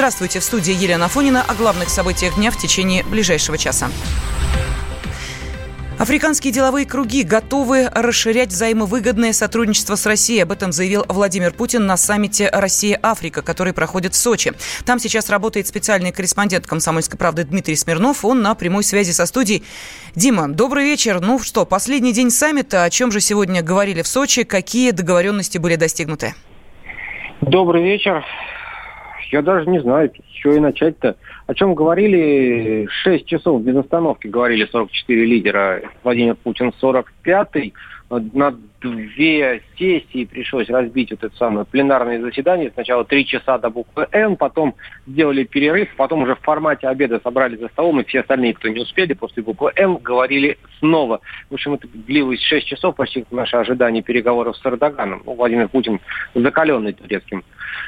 Здравствуйте, в студии Елена Фонина о главных событиях дня в течение ближайшего часа. Африканские деловые круги готовы расширять взаимовыгодное сотрудничество с Россией. Об этом заявил Владимир Путин на саммите «Россия-Африка», который проходит в Сочи. Там сейчас работает специальный корреспондент «Комсомольской правды» Дмитрий Смирнов. Он на прямой связи со студией. Дима, добрый вечер. Ну что, последний день саммита. О чем же сегодня говорили в Сочи? Какие договоренности были достигнуты? Добрый вечер. Я даже не знаю, что и начать-то. О чем говорили 6 часов без остановки, говорили 44 лидера. Владимир Путин 45-й на две сессии пришлось разбить вот это самое пленарное заседание. Сначала три часа до буквы «Н», потом сделали перерыв, потом уже в формате обеда собрались за столом, и все остальные, кто не успели, после буквы «Н» говорили снова. В общем, это длилось шесть часов, почти наше ожидание переговоров с Эрдоганом. Ну, Владимир Путин закаленный турецким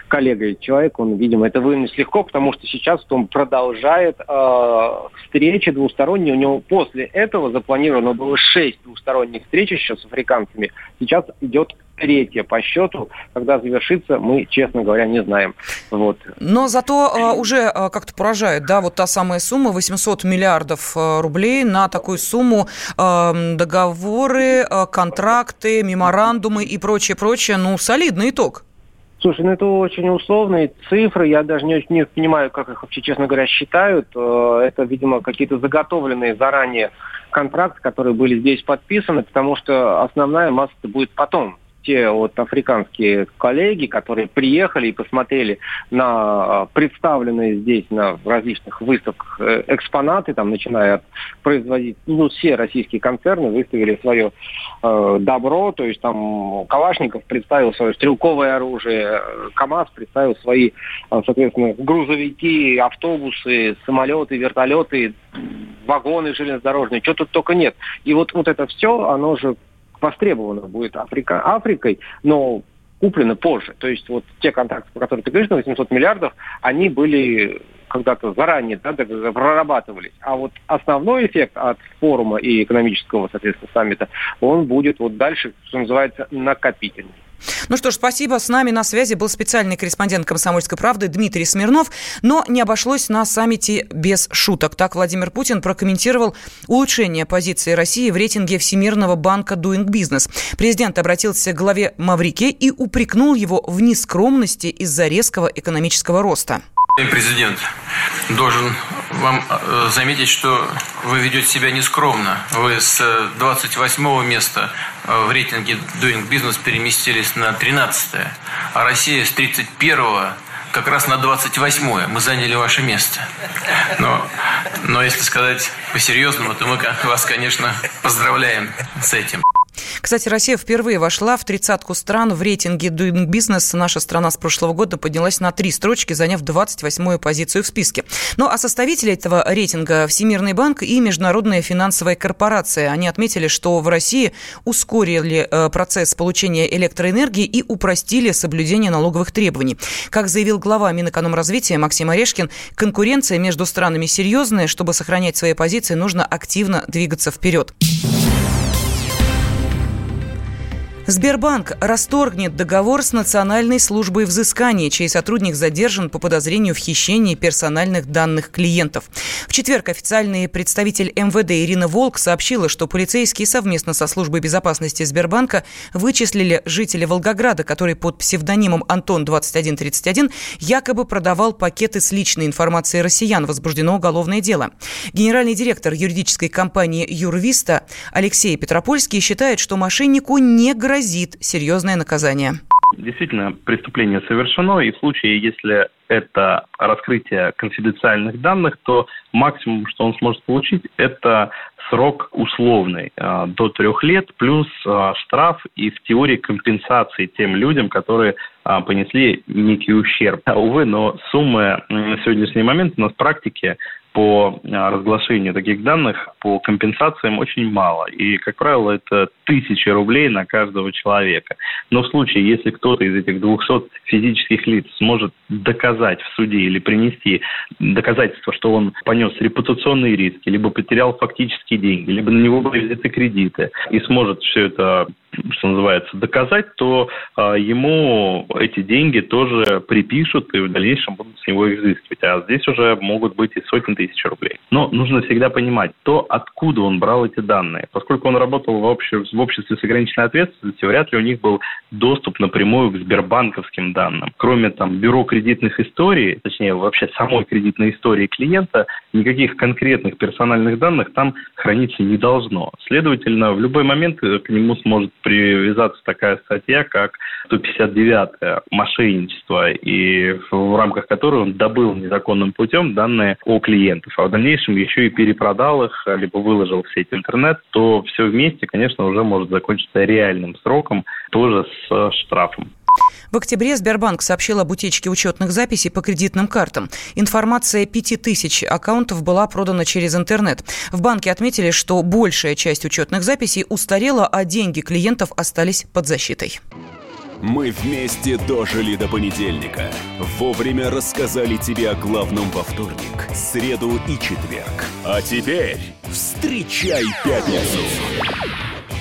коллегой человек, он, видимо, это вынес легко, потому что сейчас он продолжает э, встречи двусторонние. У него после этого запланировано было шесть двусторонних встреч еще с африканцами. Сейчас идет третья по счету. Когда завершится, мы, честно говоря, не знаем. Вот. Но зато э, уже э, как-то поражает, да, вот та самая сумма 800 миллиардов э, рублей на такую сумму э, договоры, э, контракты, меморандумы и прочее, прочее. Ну, солидный итог. Слушай, ну это очень условные цифры, я даже не, не понимаю, как их вообще, честно говоря, считают. Э, это, видимо, какие-то заготовленные заранее контракты, которые были здесь подписаны, потому что основная масса будет потом те вот африканские коллеги, которые приехали и посмотрели на а, представленные здесь на различных выставках э, экспонаты, там, начиная от производить, ну, все российские концерны выставили свое э, добро, то есть там Калашников представил свое стрелковое оружие, КАМАЗ представил свои, э, соответственно, грузовики, автобусы, самолеты, вертолеты, вагоны железнодорожные, что тут только нет. И вот, вот это все, оно же востребовано будет Африка, Африкой, но куплено позже. То есть вот те контракты, по которым ты говоришь, на 800 миллиардов, они были когда-то заранее да, прорабатывались. А вот основной эффект от форума и экономического, соответственно, саммита, он будет вот дальше, что называется, накопительный. Ну что ж, спасибо. С нами на связи был специальный корреспондент «Комсомольской правды» Дмитрий Смирнов. Но не обошлось на саммите без шуток. Так Владимир Путин прокомментировал улучшение позиции России в рейтинге Всемирного банка Doing Business. Президент обратился к главе Маврике и упрекнул его в нескромности из-за резкого экономического роста. Президент, должен вам э, заметить, что вы ведете себя нескромно. Вы с 28 места э, в рейтинге Doing Business переместились на 13 а Россия с 31 как раз на 28-е. Мы заняли ваше место. Но, но если сказать по-серьезному, то мы вас, конечно, поздравляем с этим. Кстати, Россия впервые вошла в тридцатку стран в рейтинге Doing Business. Наша страна с прошлого года поднялась на три строчки, заняв 28-ю позицию в списке. Ну а составители этого рейтинга Всемирный банк и Международная финансовая корпорация. Они отметили, что в России ускорили э, процесс получения электроэнергии и упростили соблюдение налоговых требований. Как заявил глава Минэкономразвития Максим Орешкин, конкуренция между странами серьезная. Чтобы сохранять свои позиции, нужно активно двигаться вперед. Сбербанк расторгнет договор с Национальной службой взыскания, чей сотрудник задержан по подозрению в хищении персональных данных клиентов. В четверг официальный представитель МВД Ирина Волк сообщила, что полицейские совместно со службой безопасности Сбербанка вычислили жителя Волгограда, который под псевдонимом Антон-2131 якобы продавал пакеты с личной информацией россиян. Возбуждено уголовное дело. Генеральный директор юридической компании «Юрвиста» Алексей Петропольский считает, что мошеннику не грозит грозит серьезное наказание. Действительно, преступление совершено, и в случае, если это раскрытие конфиденциальных данных, то максимум, что он сможет получить, это срок условный э, до трех лет, плюс э, штраф и в теории компенсации тем людям, которые э, понесли некий ущерб. Увы, но суммы на сегодняшний момент у нас в практике по а, разглашению таких данных по компенсациям очень мало. И, как правило, это тысячи рублей на каждого человека. Но в случае, если кто-то из этих 200 физических лиц сможет доказать в суде или принести доказательство, что он понес репутационные риски, либо потерял фактические деньги, либо на него были взяты кредиты, и сможет все это что называется, доказать, то э, ему эти деньги тоже припишут и в дальнейшем будут с него изыскивать. А здесь уже могут быть и сотни тысяч рублей. Но нужно всегда понимать то, откуда он брал эти данные. Поскольку он работал в, обще, в обществе с ограниченной ответственностью, вряд ли у них был доступ напрямую к сбербанковским данным. Кроме там бюро кредитных историй, точнее вообще самой кредитной истории клиента, никаких конкретных персональных данных там храниться не должно. Следовательно, в любой момент к нему сможет привязаться такая статья, как 159-е мошенничество, и в рамках которой он добыл незаконным путем данные о клиентах, а в дальнейшем еще и перепродал их, либо выложил в сеть интернет, то все вместе, конечно, уже может закончиться реальным сроком, тоже с штрафом. В октябре Сбербанк сообщил об утечке учетных записей по кредитным картам. Информация 5000 аккаунтов была продана через интернет. В банке отметили, что большая часть учетных записей устарела, а деньги клиентов остались под защитой. Мы вместе дожили до понедельника. Вовремя рассказали тебе о главном во вторник, среду и четверг. А теперь встречай пятницу!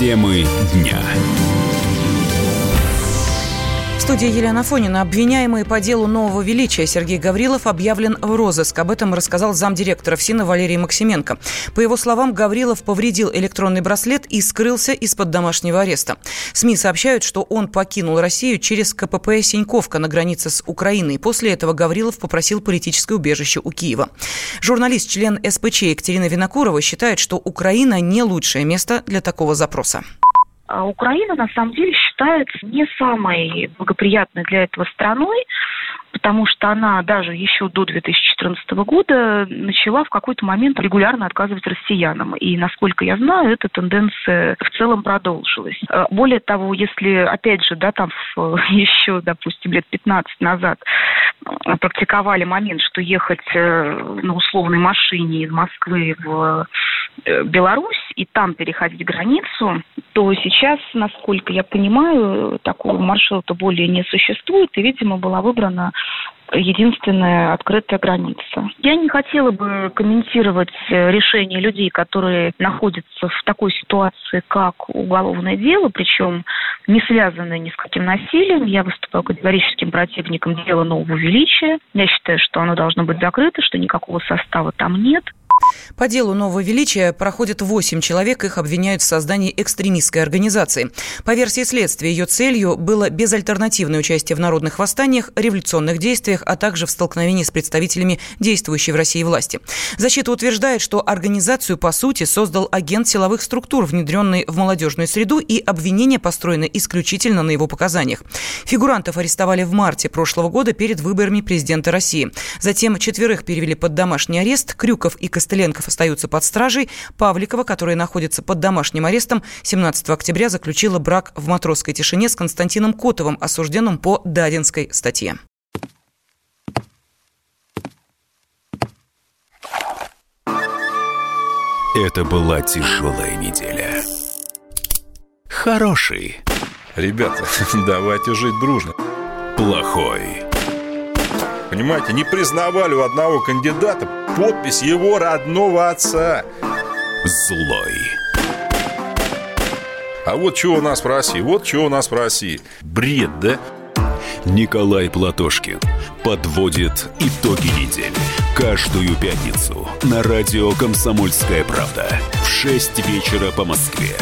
Темы дня студии Елена Фонина. Обвиняемый по делу нового величия Сергей Гаврилов объявлен в розыск. Об этом рассказал замдиректора ФСИНа Валерий Максименко. По его словам, Гаврилов повредил электронный браслет и скрылся из-под домашнего ареста. СМИ сообщают, что он покинул Россию через КПП Синьковка на границе с Украиной. После этого Гаврилов попросил политическое убежище у Киева. Журналист, член СПЧ Екатерина Винокурова считает, что Украина не лучшее место для такого запроса. А Украина на самом деле считается не самой благоприятной для этого страной, потому что она даже еще до 2014 года начала в какой-то момент регулярно отказывать россиянам. И, насколько я знаю, эта тенденция в целом продолжилась. А, более того, если, опять же, да, там еще, допустим, лет 15 назад практиковали момент, что ехать э, на условной машине из Москвы в э, Беларусь и там переходить границу, то сейчас, насколько я понимаю, такого маршрута более не существует, и, видимо, была выбрана единственная открытая граница. Я не хотела бы комментировать э, решение людей, которые находятся в такой ситуации, как уголовное дело, причем не связанное ни с каким насилием. Я выступаю категорическим противником дела нового величия. Я считаю, что оно должно быть закрыто, что никакого состава там нет. По делу нового величия проходят 8 человек, их обвиняют в создании экстремистской организации. По версии следствия, ее целью было безальтернативное участие в народных восстаниях, революционных действиях, а также в столкновении с представителями действующей в России власти. Защита утверждает, что организацию, по сути, создал агент силовых структур, внедренный в молодежную среду, и обвинения построены исключительно на его показаниях. Фигурантов арестовали в марте прошлого года перед выборами президента России. Затем четверых перевели под домашний арест. Крюков и Костылев Костыленков остаются под стражей. Павликова, которая находится под домашним арестом, 17 октября заключила брак в матросской тишине с Константином Котовым, осужденным по Дадинской статье. Это была тяжелая неделя. Хороший. Ребята, давайте жить дружно. Плохой. Понимаете, не признавали у одного кандидата подпись его родного отца. Злой. А вот что у нас в вот что у нас в. Бред, да? Николай Платошкин подводит итоги недели. Каждую пятницу на радио «Комсомольская правда» в 6 вечера по Москве.